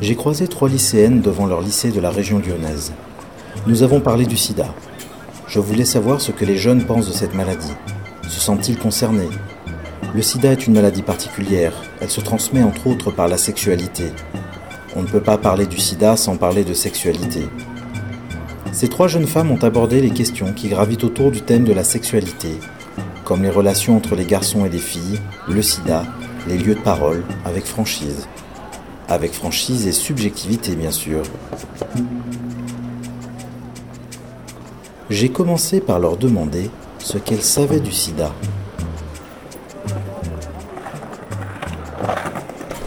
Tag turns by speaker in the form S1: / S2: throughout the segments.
S1: J'ai croisé trois lycéennes devant leur lycée de la région lyonnaise. Nous avons parlé du sida. Je voulais savoir ce que les jeunes pensent de cette maladie. Se sentent-ils concernés? Le sida est une maladie particulière. Elle se transmet entre autres par la sexualité. On ne peut pas parler du sida sans parler de sexualité. Ces trois jeunes femmes ont abordé les questions qui gravitent autour du thème de la sexualité, comme les relations entre les garçons et les filles, le sida, les lieux de parole, avec franchise. Avec franchise et subjectivité, bien sûr. J'ai commencé par leur demander ce qu'elles savaient du sida.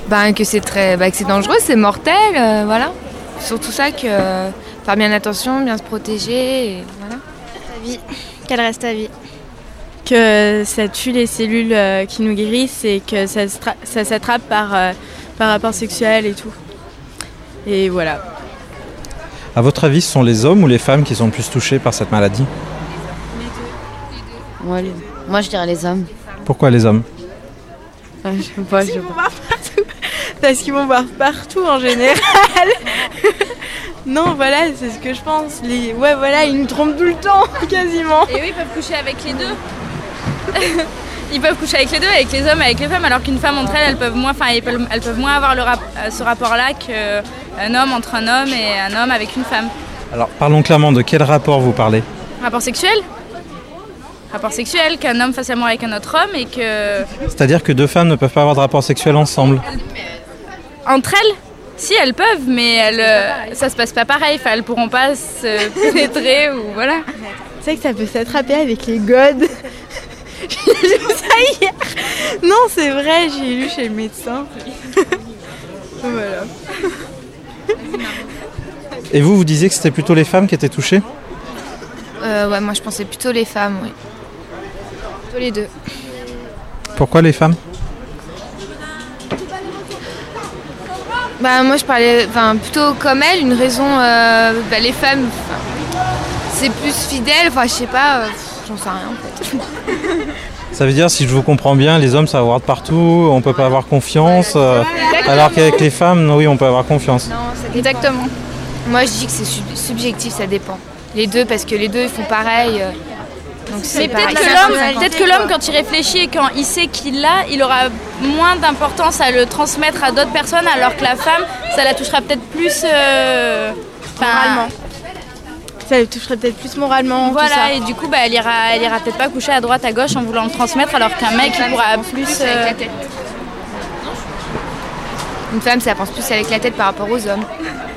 S2: Ben, que c'est très, ben, que c'est dangereux, c'est mortel, euh, voilà. Surtout ça que euh, faire bien attention, bien se protéger, et voilà.
S3: Ta vie, qu'elle reste à vie.
S4: Que ça tue les cellules euh, qui nous guérissent et que ça, s'attrape par, euh, par rapport sexuel et tout. Et voilà.
S5: À votre avis, ce sont les hommes ou les femmes qui sont le plus touchés par cette maladie?
S6: Moi, les- moi, je dirais les hommes.
S5: Pourquoi les hommes?
S4: Ah, je sais pas, je sais pas. Parce qu'ils vont voir partout en général. non, voilà, c'est ce que je pense. Les... Ouais, voilà, ils nous trompent tout le temps, quasiment.
S7: Et oui, ils peuvent coucher avec les deux. Ils peuvent coucher avec les deux, avec les hommes, avec les femmes, alors qu'une femme entre elles, elles peuvent moins, enfin, elles peuvent, elles peuvent moins avoir le rap- euh, ce rapport-là qu'un homme entre un homme et un homme avec une femme.
S5: Alors parlons clairement, de quel rapport vous parlez
S7: Rapport sexuel? Rapport sexuel, qu'un homme fasse l'amour avec un autre homme et que.
S5: C'est-à-dire que deux femmes ne peuvent pas avoir de rapport sexuel ensemble.
S7: Entre elles? Si elles peuvent, mais elles, euh, ça se passe pas pareil. Enfin, elles pourront pas se pénétrer ou voilà.
S4: C'est vrai que ça peut s'attraper avec les godes. J'ai lu ça hier. Non, c'est vrai, j'ai lu chez le médecin. voilà.
S5: Et vous, vous disiez que c'était plutôt les femmes qui étaient touchées
S2: Euh, ouais, moi je pensais plutôt les femmes, oui. Plutôt les deux.
S5: Pourquoi les femmes
S2: Bah moi je parlais, enfin plutôt comme elle, une raison, euh, bah, les femmes, c'est plus fidèle, enfin je sais pas, euh, j'en sais rien en fait.
S5: Ça veut dire, si je vous comprends bien, les hommes ça va voir de partout, on peut pas avoir confiance, euh, alors qu'avec les femmes, oui, on peut avoir confiance.
S7: Exactement.
S2: Moi je dis que c'est sub- subjectif, ça dépend. Les deux, parce que les deux ils font pareil. euh, donc c'est
S7: Mais peut-être
S2: pareil.
S7: que l'homme, peut-être que l'homme, quand il réfléchit et quand il sait qu'il l'a, il aura moins d'importance à le transmettre à d'autres personnes, alors que la femme, ça la touchera peut-être plus. euh, enfin,
S4: Moralement. Ça le toucherait peut-être plus moralement. tout
S7: Voilà,
S4: ça.
S7: et du coup, bah, elle ira, elle ira peut-être pas coucher à droite, à gauche en voulant le transmettre, alors qu'un mec, il pourra plus.
S2: avec
S7: euh,
S2: la tête. Une femme, ça pense plus avec la tête par rapport aux hommes.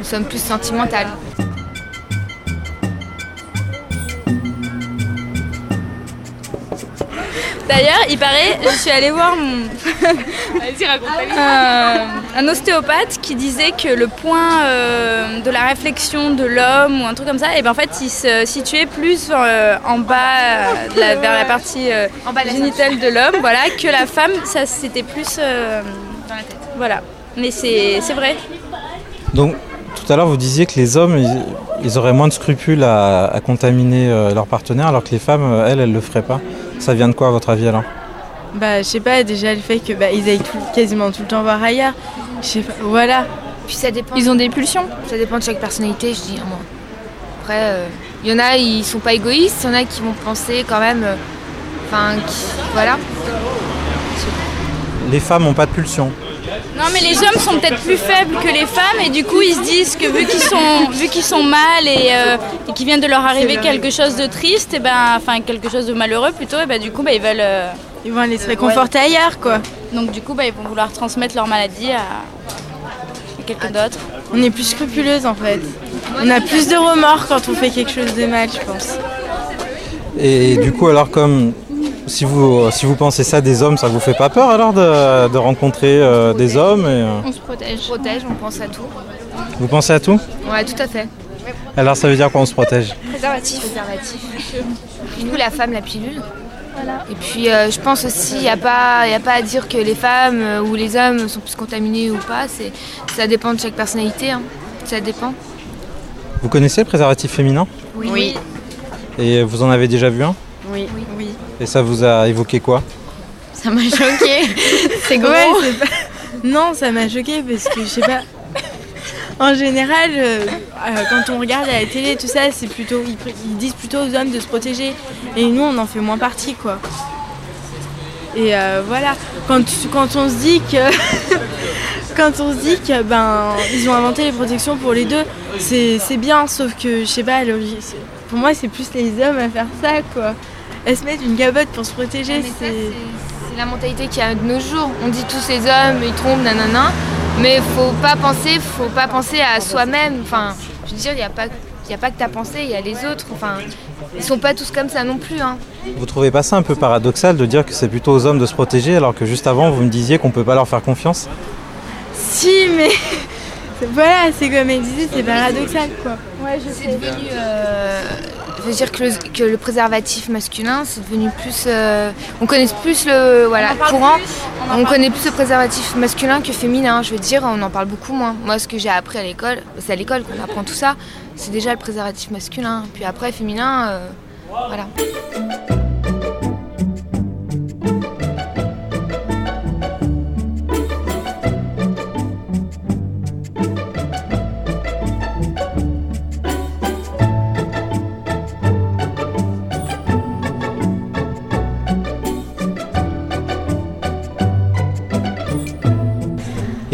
S2: Nous sommes plus sentimentales.
S7: D'ailleurs, il paraît, je suis allée voir mon... un, un ostéopathe qui disait que le point euh, de la réflexion de l'homme ou un truc comme ça, et ben en fait, il se situait plus euh, en bas, euh, de la- vers la partie euh, génitale de l'homme, voilà, que la femme, ça c'était plus euh, dans la tête. Voilà. Mais c'est c'est vrai.
S5: Donc, tout à l'heure, vous disiez que les hommes, ils, ils auraient moins de scrupules à, à contaminer euh, leur partenaire, alors que les femmes, euh, elles, elles le feraient pas. Ça vient de quoi, à votre avis, alors
S4: Bah, je sais pas, déjà le fait que bah, ils aillent tout- quasiment tout le temps voir ailleurs. Je sais pas, voilà.
S2: Puis ça dépend.
S7: Ils ont des pulsions.
S2: Ça dépend de chaque personnalité, je dis. moi. Après, euh, il y en a, ils sont pas égoïstes, il y en a qui vont penser quand même. euh, Enfin, voilà.
S5: Les femmes n'ont pas de pulsion.
S7: Non mais les hommes sont peut-être plus faibles que les femmes et du coup ils se disent que vu qu'ils sont, vu qu'ils sont mal et, euh, et qu'il vient de leur arriver quelque chose de triste, et ben, enfin quelque chose de malheureux plutôt, et ben du coup bah, ils veulent... euh,
S4: Ils vont aller se réconforter ailleurs, quoi.
S7: donc du coup bah, ils vont vouloir transmettre leur maladie à, à quelqu'un d'autre.
S4: On est plus scrupuleuse en fait. On a plus de remords quand on fait quelque chose de mal, je pense.
S5: Et du coup, alors, comme si vous, si vous pensez ça des hommes, ça vous fait pas peur alors de, de rencontrer euh, des hommes et, euh,
S7: On se protège.
S2: On protège, on pense à tout.
S5: Vous pensez à tout?
S2: Ouais, tout à fait.
S5: Alors, ça veut dire qu'on se protège?
S2: Préservatif. Préservatif. Du coup, la femme, la pilule. Et puis, euh, je pense aussi, il n'y a, pas- y a pas à dire que les femmes euh, ou les hommes sont plus contaminés ou pas. C'est, ça dépend de chaque personnalité. hein. Ça dépend.
S5: Vous connaissez le préservatif féminin?
S2: Oui.
S5: Et vous en avez déjà vu un? Et ça vous a évoqué quoi
S3: Ça m'a choqué. c'est gros.
S4: Non, ça m'a choqué parce que je sais pas. En général, euh, euh, quand on regarde à la télé, tout ça, c'est plutôt, ils, disent plutôt aux hommes de se protéger. Et nous, on en fait moins partie, quoi. Et euh, voilà, quand, quand on se dit que quand on se dit que ben ils ont inventé les protections pour les deux, c'est bien, sauf que je sais pas, pour moi c'est plus les hommes à faire ça quoi. Elles se mettent une cabotte pour se protéger, c'est
S2: la mentalité qu'il y a de nos jours. On dit tous ces hommes, ils trompent, nanana. Mais faut pas penser, faut pas penser à soi-même. Enfin, je veux dire, il n'y a pas, a pas que ta pensée, il y a les autres. Enfin, ils sont pas tous comme ça non plus. Hein.
S5: Vous trouvez pas ça un peu paradoxal de dire que c'est plutôt aux hommes de se protéger alors que juste avant vous me disiez qu'on peut pas leur faire confiance?
S4: Si, mais voilà, c'est comme elle disait, c'est paradoxal quoi.
S2: Ouais, je sais. Devenu, euh, je veux dire que le, que le préservatif masculin, c'est devenu plus. Euh, on connaît plus le voilà, courant. on, connaît plus le préservatif masculin que féminin. Je veux dire, on en parle beaucoup moins. Moi, ce que j'ai appris à l'école, c'est à l'école qu'on apprend tout ça. C'est déjà le préservatif masculin. Puis après, féminin, euh, voilà.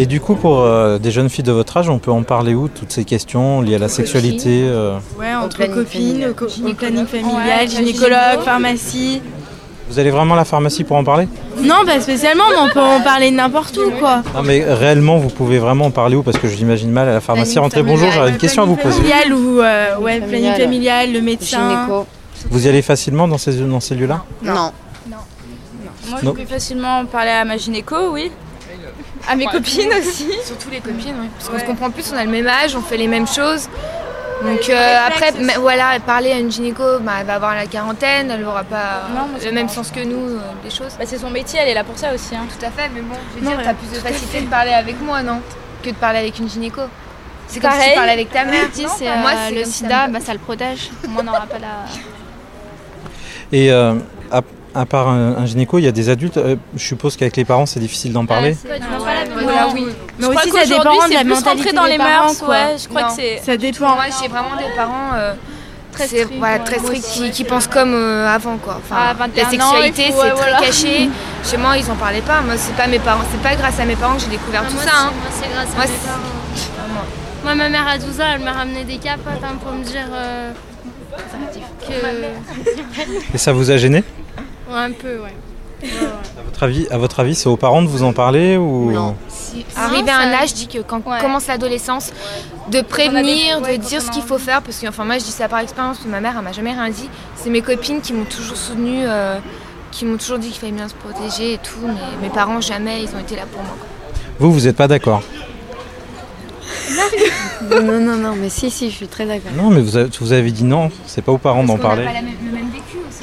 S5: Et du coup, pour euh, des jeunes filles de votre âge, on peut en parler où Toutes ces questions liées à la sexualité
S4: euh Ouais, entre copines, au, planning familial, gynécologue, pharmacie.
S5: Vous allez vraiment à la pharmacie pour en parler?
S4: Non, pas spécialement, mais on peut en parler n'importe où, quoi.
S5: Non, mais réellement, vous pouvez vraiment en parler où? Parce que je l'imagine mal à la pharmacie. Rentrez, bonjour, j'aurais une question à vous poser.
S4: Familial ou euh, ouais, planning familial, le médecin.
S5: Vous y allez facilement dans ces, dans ces lieux-là?
S3: Non. non.
S7: Moi, je peux facilement parler à ma gynéco, oui à mes copines aussi.
S2: Surtout les copines, oui. Parce qu'on se comprend plus, on a le même âge, on fait les mêmes choses. Donc euh, après, voilà, parler à une gynéco, bah, elle va avoir la quarantaine, elle n'aura pas le même sens que nous, euh, des choses.
S7: Bah, c'est son métier, elle est là pour ça aussi. Hein.
S2: Tout à fait, mais bon, je veux dire, t'as plus de facilité de parler avec moi, non Que de parler avec une gynéco. C'est comme si tu parlais avec ta mère.
S3: c'est moi, euh, le sida, bah, ça le protège. Moi, on n'aura pas la...
S5: Et à part un, gynéco, il y a des adultes. Euh, je suppose qu'avec les parents, c'est difficile d'en parler.
S7: oui. Mais aussi, ça dépend de la mentalité dans les mœurs. Quoi. je crois que c'est.
S2: Ça dépend. Moi, j'ai vraiment des parents. Euh, très stricts, voilà, très qui, pensent comme euh, avant quoi. Enfin, la sexualité c'est très caché. Chez moi ils en parlaient pas. Moi c'est pas mes parents, c'est pas grâce à mes parents que j'ai découvert tout ça.
S3: Moi c'est grâce à mes parents. Moi ma mère à 12 ans elle m'a ramené des capotes hein, pour me dire
S5: que. Et ça vous a gêné?
S3: Un peu, ouais.
S5: À votre avis, à votre avis, c'est aux parents de vous en parler ou
S2: non Arriver à un âge, je dis que quand commence l'adolescence, de prévenir, de dire ce qu'il faut faire, parce que enfin moi je dis ça par expérience, que ma mère elle m'a jamais rien dit. C'est mes copines qui m'ont toujours soutenue, euh, qui m'ont toujours dit qu'il fallait bien se protéger et tout, mais mes parents jamais, ils ont été là pour moi.
S5: Vous, vous n'êtes pas d'accord
S3: non, non, non, non, mais si, si, je suis très d'accord.
S5: Non, mais vous avez, vous avez dit non, c'est pas aux parents d'en parler. On
S2: pas même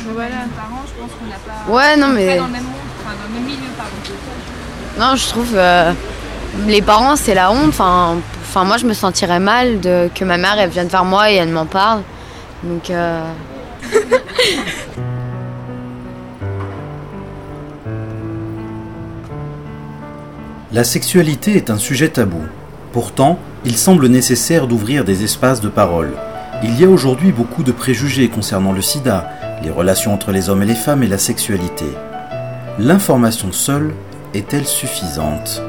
S2: Voilà. Parents, je pense qu'on n'a pas.
S3: Ouais, non, mais.
S2: Pas dans le même monde, enfin, dans le même milieu, pardon.
S3: Non, je trouve. Euh, les parents, c'est la honte. Enfin, enfin, moi, je me sentirais mal de, que ma mère, elle vienne vers moi et elle m'en parle. Donc. Euh...
S1: La sexualité est un sujet tabou. Pourtant, il semble nécessaire d'ouvrir des espaces de parole. Il y a aujourd'hui beaucoup de préjugés concernant le sida, les relations entre les hommes et les femmes et la sexualité. L'information seule est-elle suffisante?